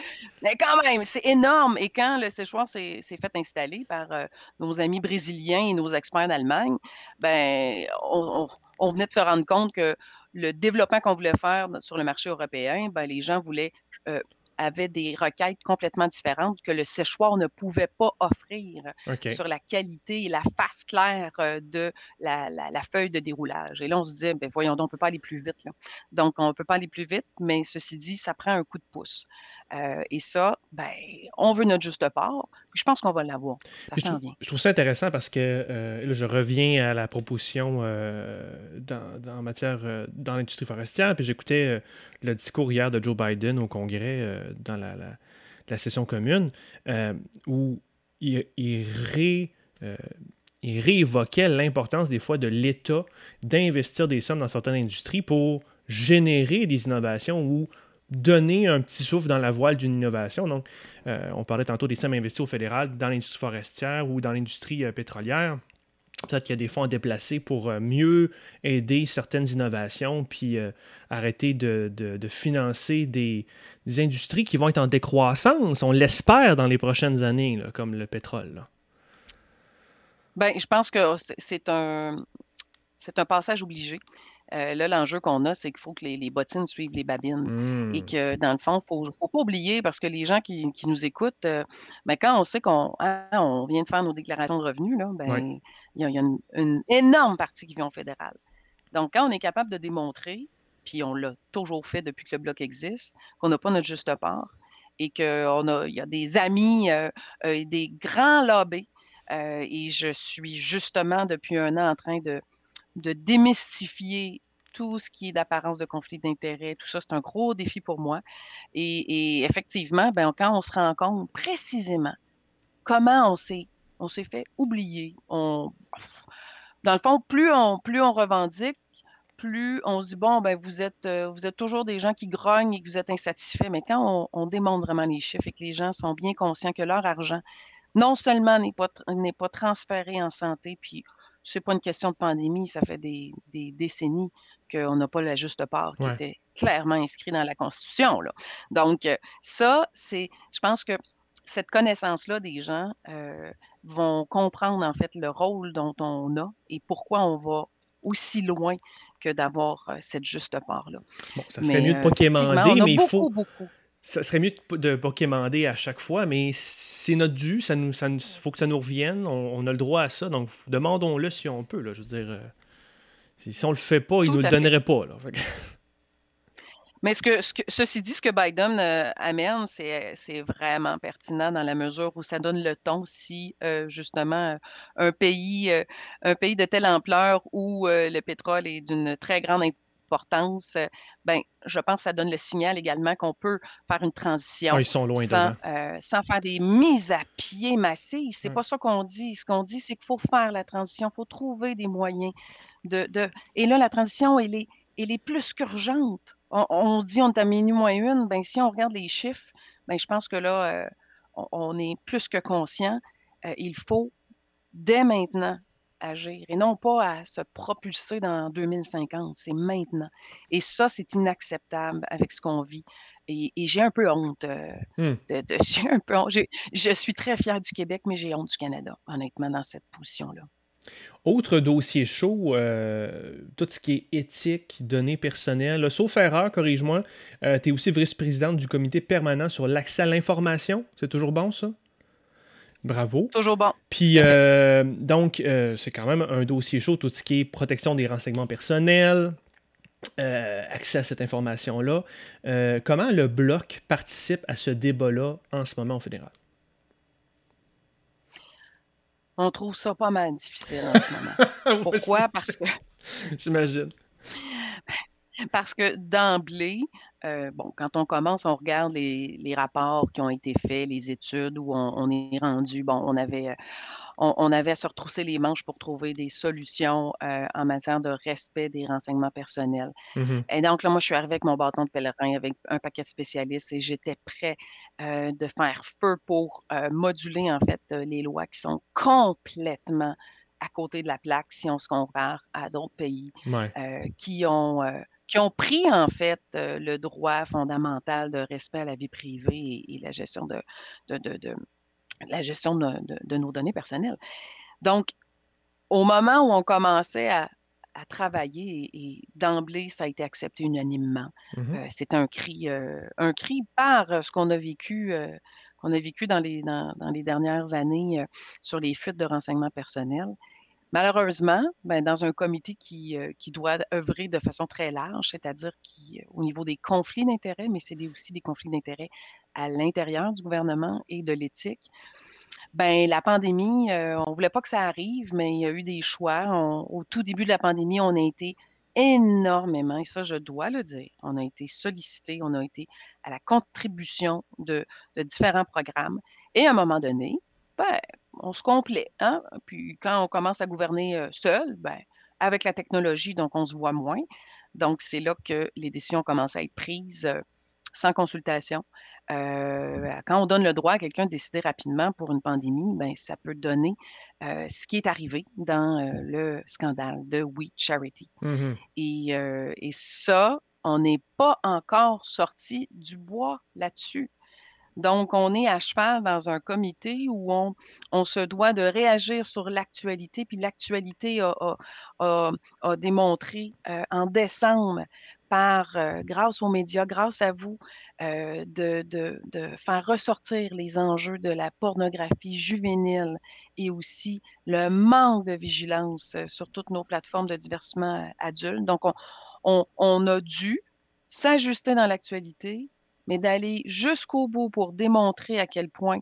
mais quand même, c'est énorme. Et quand le séchoir s'est fait installer par euh, nos amis brésiliens et nos experts d'Allemagne, ben, on, venait de se rendre compte que le développement qu'on voulait faire sur le marché européen, ben, les gens voulaient euh, avait des requêtes complètement différentes que le séchoir ne pouvait pas offrir sur la qualité et la face claire euh, de la, feuille de déroulage. Et là, on se dit, ben voyons donc, on ne peut pas aller plus vite. Donc, on ne peut pas aller plus vite, mais ceci dit, ça prend un coup de pouce. Euh, et ça, ben, on veut notre juste part. je pense qu'on va l'avoir. Ça
je, trouve, je trouve ça intéressant parce que euh, là, je reviens à la proposition dans, dans, matière dans l'industrie forestière. Puis j'écoutais le discours hier de Joe Biden au Congrès euh, dans la, la, session commune, euh, où il, il, ré, euh, il réévoquait l'importance des fois de l'État d'investir des sommes dans certaines industries pour générer des innovations ou donner un petit souffle dans la voile d'une innovation. Donc, on parlait tantôt des sommes investies au fédéral dans l'industrie forestière ou dans l'industrie pétrolière. Peut-être qu'il y a des fonds à déplacer pour euh, mieux aider certaines innovations, puis euh, arrêter de, financer des, industries qui vont être en décroissance, on l'espère, dans les prochaines années, comme le pétrole.
Ben, je pense que c'est un, c'est un passage obligé. Euh, là, l'enjeu qu'on a, c'est qu'il faut que les, bottines suivent les babines. Et mmh. que, dans le fond, il ne faut pas oublier, parce que les gens qui, nous écoutent, euh, ben, quand on sait qu'on hein, on vient de faire nos déclarations de revenus, ben, il y a, une, énorme partie qui vient au fédéral. Donc, quand on est capable de démontrer, puis on l'a toujours fait depuis que le bloc existe, qu'on n'a pas notre juste part et qu'il y a des amis euh, et des grands lobbies. et je suis justement depuis un an en train de, de démystifier tout ce qui est d'apparence de conflit d'intérêts, tout ça, c'est un gros défi pour moi. Et, effectivement, ben, quand on se rend compte précisément comment on s'est, on s'est fait oublier, on, dans le fond, plus on, plus on revendique, plus on se dit, bon, ben, vous êtes, euh, vous êtes toujours des gens qui grognent et que vous êtes insatisfaits. Mais quand on, on, démontre vraiment les chiffres et que les gens sont bien conscients que leur argent, non seulement n'est pas, n'est pas transféré en santé, puis c'est pas une question de pandémie, ça fait des, décennies qu'on n'a pas la juste part qui était clairement inscrit dans la Constitution. Là. Donc, euh, ça, c'est, je pense que cette connaissance-là des gens euh, vont comprendre en fait le rôle dont on a et pourquoi on va aussi loin que d'avoir euh, cette juste part-là.
Bon, ça serait mieux de pas quémander, mais il faut. Beaucoup ça serait mieux de ne pas quémander à chaque fois, mais c'est notre dû, ça nous, ça faut que ça nous revienne, on, a le droit à ça, donc demandons-le si on peut. Là, je veux dire, euh, si, on le fait pas, il ne nous le donnerait pas. Là.
Mais ce que, ceci dit, ce que Biden euh, amène, c'est vraiment pertinent dans la mesure où ça donne le ton si euh, justement un pays, un pays de telle ampleur où le pétrole est d'une très grande importance euh, ben, je pense que ça donne le signal également qu'on peut faire une transition
ah, ils sont loin
sans, euh, sans, faire des mises à pied massives. C'est n'est pas ça qu'on dit. Ce qu'on dit, c'est qu'il faut faire la transition, il faut trouver des moyens de, de... Et là, la transition, elle est, elle est plus qu'urgente. On, dit on est à minuit moins une. Ben, si on regarde les chiffres, ben, je pense que là, euh, on, est plus que conscient. il faut dès maintenant agir et non pas à se propulser dans 2050. C'est maintenant. Et ça, c'est inacceptable avec ce qu'on vit. Et, j'ai un peu honte. Euh, de, un peu Je, suis très fière du Québec, mais j'ai honte du Canada, honnêtement, dans cette position-là.
Autre dossier chaud, euh, tout ce qui est éthique, données personnelles. sauf erreur, corrige-moi, euh, tu es aussi vice-présidente du comité permanent sur l'accès à l'information. C'est toujours bon, ça? Bravo.
Toujours bon.
Puis, euh, donc, euh, c'est quand même un dossier chaud, tout ce qui est protection des renseignements personnels, euh, accès à cette information-là. comment le Bloc participe à ce débat-là en ce moment au fédéral?
On trouve ça pas mal difficile en ce moment. Pourquoi? Parce que.
J'imagine.
Parce que d'emblée, euh, bon, quand on commence, on regarde les, rapports qui ont été faits, les études où on, est rendu. Bon, on avait, on, avait à se retrousser les manches pour trouver des solutions euh, en matière de respect des renseignements personnels. Mmh et donc, là, moi, je suis arrivée avec mon bâton de pèlerin, avec un paquet de spécialistes et j'étais prêt de faire feu pour moduler, en fait, les lois qui sont complètement à côté de la plaque si on se compare à d'autres pays qui ont qui ont pris en fait euh, le droit fondamental de respect à la vie privée et, la gestion de, de, la gestion de, nos données personnelles. Donc, au moment où on commençait à, travailler et, d'emblée, ça a été accepté unanimement. Euh, c'est un cri, euh, un cri par ce qu'on a vécu, qu'on a vécu dans les, dans les dernières années sur les fuites de renseignements personnels. Malheureusement, ben, dans un comité qui, euh, qui doit œuvrer de façon très large, c'est-à-dire qui, euh, au niveau des conflits d'intérêts, mais c'est aussi des conflits d'intérêts à l'intérieur du gouvernement et de l'éthique. Ben, la pandémie, euh, on ne voulait pas que ça arrive, mais il y a eu des choix. au tout début de la pandémie, on a été énormément, et ça, je dois le dire, on a été sollicité, on a été à la contribution de, de différents programmes. Et à un moment donné, ben, on se complète. Hein? Puis quand on commence à gouverner seul, ben, avec la technologie, donc on se voit moins. Donc, c'est là que les décisions commencent à être prises sans consultation. quand on donne le droit à quelqu'un de décider rapidement pour une pandémie, ben, ça peut donner ce qui est arrivé dans le scandale de We Charity. Mmh et, et, ça, on n'est pas encore sorti du bois là-dessus. Donc, on est à cheval dans un comité où on, se doit de réagir sur l'actualité, puis l'actualité a, démontré euh, en décembre par, euh, grâce aux médias, grâce à vous, euh, de, faire ressortir les enjeux de la pornographie juvénile et aussi le manque de vigilance sur toutes nos plateformes de divertissement adultes. Donc, on, on, on a dû s'ajuster dans l'actualité, mais d'aller jusqu'au bout pour démontrer à quel point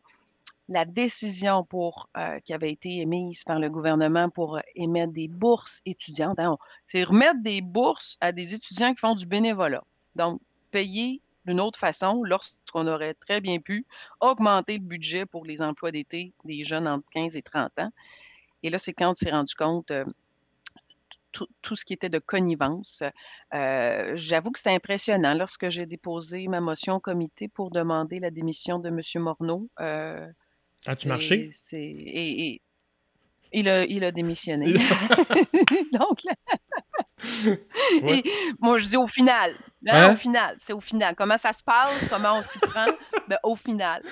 la décision euh, qui avait été émise par le gouvernement pour émettre des bourses étudiantes, hein, c'est remettre des bourses à des étudiants qui font du bénévolat. Donc, payer d'une autre façon lorsqu'on aurait très bien pu augmenter le budget pour les emplois d'été des jeunes entre 15 et 30 ans. Et là, c'est quand on s'est rendu compte, euh, tout, ce qui était de connivence. Euh, j'avoue que c'était impressionnant lorsque j'ai déposé ma motion au comité pour demander la démission de M. Morneau.
Euh, As-tu marché?
Et, il, a, il a démissionné. Donc, moi, je dis au final. Hein? Au final, c'est au final. Comment ça se passe, comment on s'y prend, ben, au final.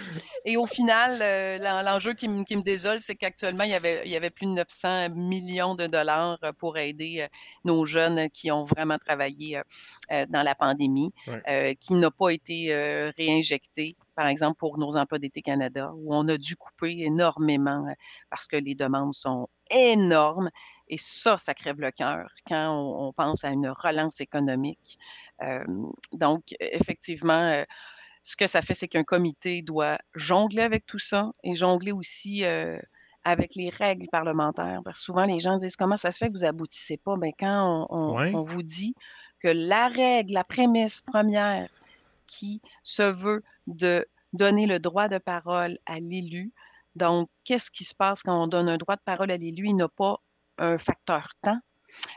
Et au final, euh, l'enjeu qui, me désole, c'est qu'actuellement, il y, avait, il y avait plus de 900 millions de dollars euh, pour aider euh, nos jeunes qui ont vraiment travaillé dans la pandémie, qui n'a pas été réinjecté, par exemple, pour nos emplois d'été Canada, où on a dû couper énormément parce que les demandes sont énormes. Et ça, ça crève le cœur quand on, pense à une relance économique. Donc, effectivement, ce que ça fait, c'est qu'un comité doit jongler avec tout ça et jongler aussi avec les règles parlementaires. Parce que souvent, les gens disent comment ça se fait que vous aboutissez pas? Bien, quand on, vous dit que la règle, la prémisse première qui se veut de donner le droit de parole à l'élu, donc, qu'est-ce qui se passe quand on donne un droit de parole à l'élu? Il n'a pas un facteur temps,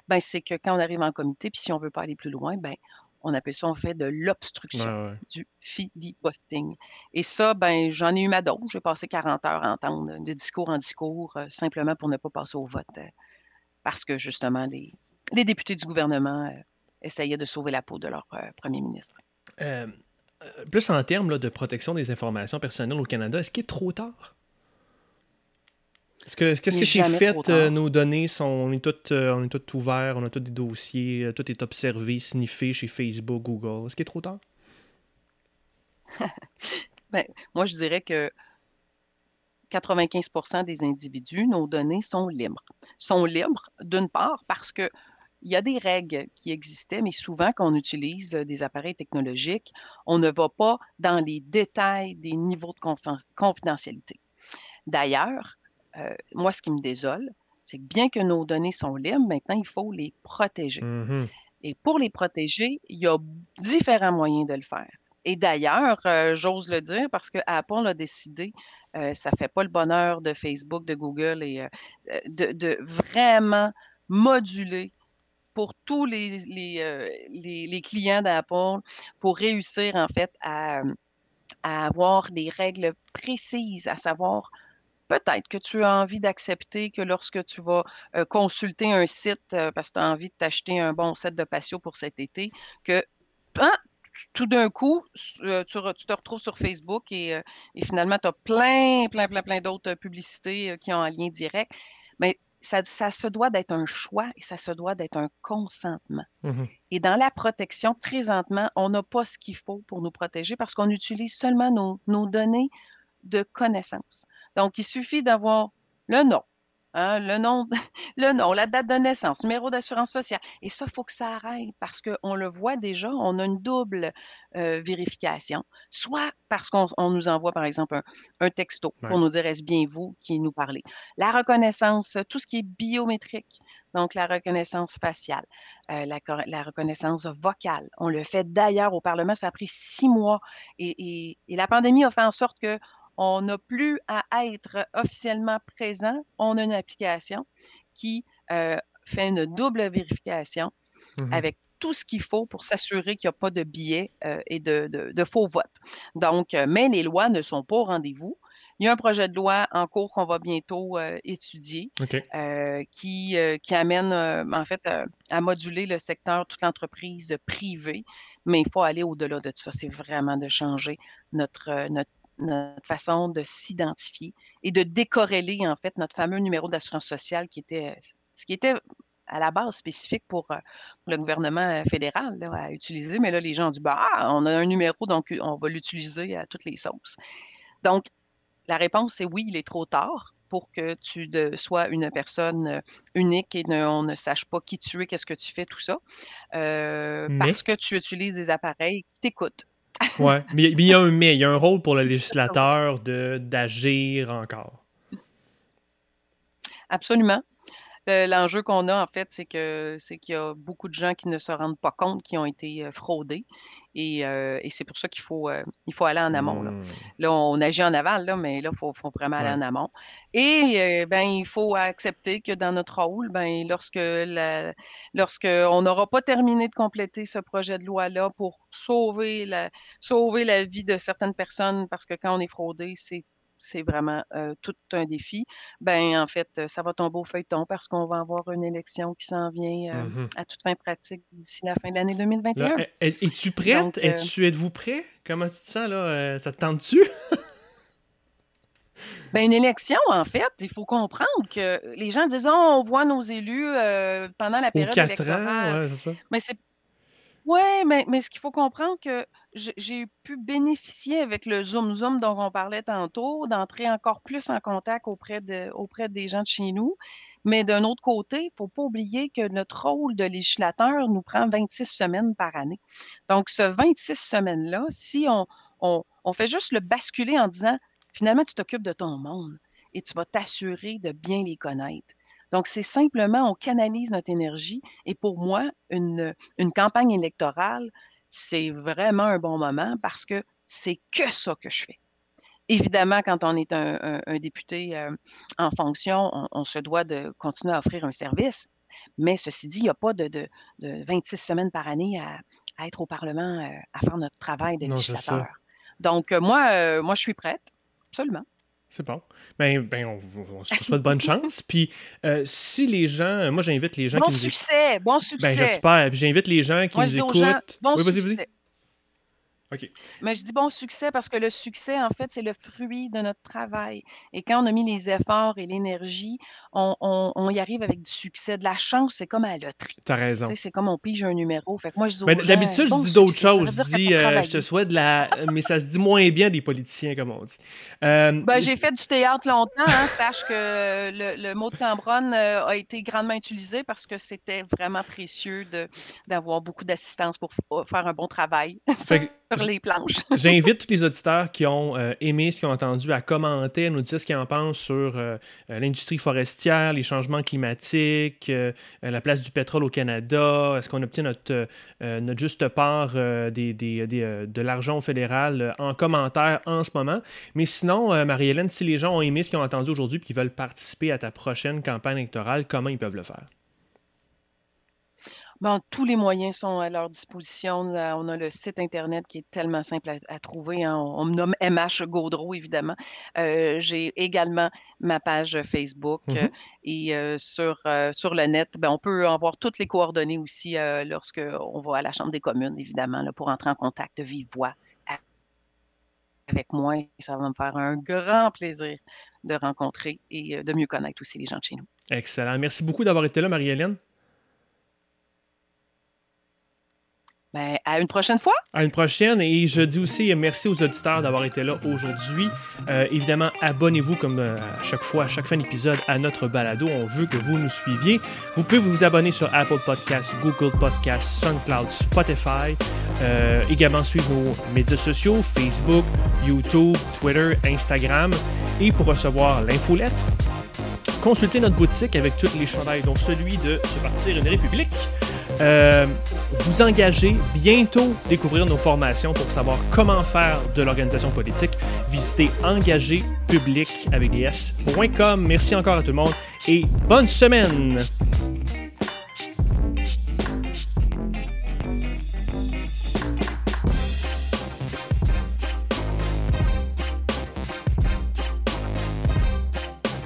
ben, c'est que quand on arrive en comité, puis si on ne veut pas aller plus loin, ben, on appelle ça, on fait de l'obstruction du filibuster. Et ça, ben, j'en ai eu ma dose. J'ai passé 40 heures à entendre de discours en discours, euh, simplement pour ne pas passer au vote, euh, parce que justement, les, les, députés du gouvernement euh, essayaient de sauver la peau de leur premier ministre.
plus en termes de protection des informations personnelles au Canada, est-ce qu'il est trop tard? Qu'est-ce que c'est fait? Euh, nos données sont. On est tous euh, on est tout ouverts, on a tous des dossiers, euh, tout est observé, sniffé chez Facebook, Google. Est-ce qu'il est trop tard?
ben, moi, je dirais que 95% des individus, nos données sont libres. Sont libres, d'une part, parce que il y a des règles qui existaient, mais souvent, quand on utilise des appareils technologiques, on ne va pas dans les détails des niveaux de confidentialité. D'ailleurs, euh, moi, ce qui me désole, c'est que bien que nos données sont libres, maintenant, il faut les protéger.
Mmh
Et pour les protéger, il y a différents moyens de le faire. Et d'ailleurs, euh, j'ose le dire parce que Apple a décidé, euh, ça ne fait pas le bonheur de Facebook, de Google, et de, vraiment moduler pour tous les, les, les, clients d'Apple pour réussir en fait à, à avoir des règles précises, à savoir peut-être que tu as envie d'accepter que lorsque tu vas consulter un site parce que tu as envie de t'acheter un bon set de patio pour cet été, que hein, tout d'un coup, tu, te retrouves sur Facebook et, finalement, tu as plein, plein, plein, plein d'autres publicités qui ont un lien direct. Mais ça, se doit d'être un choix et ça se doit d'être un consentement.
Mmh
et dans la protection, présentement, on n'a pas ce qu'il faut pour nous protéger parce qu'on utilise seulement nos, nos données de connaissance. Donc, il suffit d'avoir le nom, hein, le nom, le nom, la date de naissance, numéro d'assurance sociale. Et ça, il faut que ça arrête parce qu'on le voit déjà, on a une double euh, vérification. Soit parce qu'on nous envoie, par exemple, un, texto pour nous dire est-ce bien vous qui nous parlez? La reconnaissance, tout ce qui est biométrique, donc la reconnaissance faciale, euh, la, reconnaissance vocale. On le fait d'ailleurs au Parlement, ça a pris six mois. et la pandémie a fait en sorte que on n'a plus à être officiellement présent. On a une application qui euh, fait une double vérification mmh avec tout ce qu'il faut pour s'assurer qu'il n'y a pas de billets euh, et de, faux votes. Donc, euh, mais les lois ne sont pas au rendez-vous. Il y a un projet de loi en cours qu'on va bientôt étudier qui, qui amène en fait à moduler le secteur, toute l'entreprise privée, mais il faut aller au-delà de ça. C'est vraiment de changer notre, notre notre façon de s'identifier et de décorréler, en fait, notre fameux numéro d'assurance sociale qui était, ce qui était à la base spécifique pour, euh, le gouvernement euh, fédéral à utiliser, mais là, les gens ont dit bah, on a un numéro, donc on va l'utiliser à toutes les sauces. Donc, la réponse est oui, il est trop tard pour que tu sois une personne euh, unique et on ne sache pas qui tu es, qu'est-ce que tu fais, tout ça, parce que tu utilises des appareils qui t'écoutent.
Oui, mais il y a un mais, il y a un rôle pour le législateur d'agir encore.
Absolument. L'enjeu qu'on a, en fait, c'est que c'est qu'il y a beaucoup de gens qui ne se rendent pas compte qu'ils ont été fraudés. Et, c'est pour ça qu'il faut, il faut aller en amont. Là. Mmh. on agit en aval, là, mais là, il faut, vraiment aller en amont. Et ben, il faut accepter que dans notre rôle, ben, lorsque, la, lorsque on n'aura pas terminé de compléter ce projet de loi-là pour sauver la, sauver la vie de certaines personnes, parce que quand on est fraudé, c'est c'est vraiment tout un défi, ben en fait, ça va tomber au feuilleton parce qu'on va avoir une élection qui s'en vient mmh à toute fin pratique d'ici la fin de l'année 2021.
Es-tu prête? Es-tu, êtes-vous prêt? Comment tu te sens là? ça te tente-tu?
ben, une élection, en fait, il faut comprendre que les gens disent oh, on voit nos élus pendant la période électorale.
ouais, ça.
Mais c'est oui, mais, mais ce qu'il faut comprendre que j'ai pu bénéficier avec le Zoom Zoom dont on parlait tantôt, d'entrer encore plus en contact auprès, auprès des gens de chez nous. Mais d'un autre côté, il ne faut pas oublier que notre rôle de législateur nous prend 26 semaines par année. Donc, ce 26 semaines-là, si on, on, on fait juste le basculer en disant, finalement, tu t'occupes de ton monde et tu vas t'assurer de bien les connaître. Donc, c'est simplement, on canalise notre énergie. Et pour moi, une, une campagne électorale, c'est vraiment un bon moment parce que c'est que ça que je fais. Évidemment, quand on est un, député euh, en fonction, on, se doit de continuer à offrir un service. Mais ceci dit, il n'y a pas de, de, 26 semaines par année à, être au Parlement, euh, à faire notre travail de législateur. Donc, euh, moi, moi, je suis prête, absolument.
C'est bon. Ben, ben on, se souhaite bonne chance. Puis, euh, si les gens. Moi, j'invite les gens
qui
nous
écoutent. Bon succès! Bon succès!
Ben, j'espère. j'invite les gens qui nous écoutent.
bon oui, vas-y, vas-y. Mais je dis bon succès parce que le succès, en fait, c'est le fruit de notre travail. Et quand on a mis les efforts et l'énergie, on, y arrive avec du succès. De la chance, c'est comme à la loterie.
Tu as raison.
c'est comme on pige un numéro. Fait que moi, je
dis D'habitude, je dis d'autres choses. Je dis, euh, je te souhaite de la. Mais ça se dit moins bien des politiciens, comme on dit.
Euh, ben, j'ai fait du théâtre longtemps. Hein. Sache que le, mot de Cambronne euh, a été grandement utilisé parce que c'était vraiment précieux d'avoir beaucoup d'assistance pour faire un bon travail. Les planches.
J'invite tous les auditeurs qui ont euh, aimé ce qu'ils ont entendu à commenter, à nous dire ce qu'ils en pensent sur euh, euh, l'industrie forestière, les changements climatiques, la place du pétrole au Canada, est-ce qu'on obtient notre, notre juste part des, de l'argent fédéral en commentaire en ce moment? Mais sinon, Marie-Hélène, si les gens ont aimé ce qu'ils ont entendu aujourd'hui et qu'ils veulent participer à ta prochaine campagne électorale, comment ils peuvent le faire?
Bon, tous les moyens sont à leur disposition. On a le site Internet qui est tellement simple à, trouver. Hein. On, me nomme MH Gaudreau, évidemment. Euh, j'ai également ma page Facebook mmh euh, et euh, sur, sur le net, ben, on peut avoir toutes les coordonnées aussi lorsqu'on va à la Chambre des communes, évidemment, là, pour entrer en contact de vive voix avec moi. ça va me faire un grand plaisir de rencontrer et de mieux connaître aussi les gens de chez nous.
Excellent. Merci beaucoup d'avoir été là, Marie-Hélène.
Ben, à une prochaine fois.
À une prochaine. Et je dis aussi merci aux auditeurs d'avoir été là aujourd'hui. Euh, évidemment, abonnez-vous comme euh, à chaque fois, à chaque fin d'épisode, à notre balado. On veut que vous nous suiviez. Vous pouvez vous abonner sur Apple Podcasts, Google Podcasts, SoundCloud, Spotify. Euh, également suivre nos médias sociaux, Facebook, YouTube, Twitter, Instagram. Et pour recevoir l'infolettre, consultez notre boutique avec toutes les chandails, dont celui de Se partir une république. Euh, vous engagez bientôt découvrir nos formations pour savoir comment faire de l'organisation politique. Visitez engagépublic avec Merci encore à tout le monde et bonne semaine!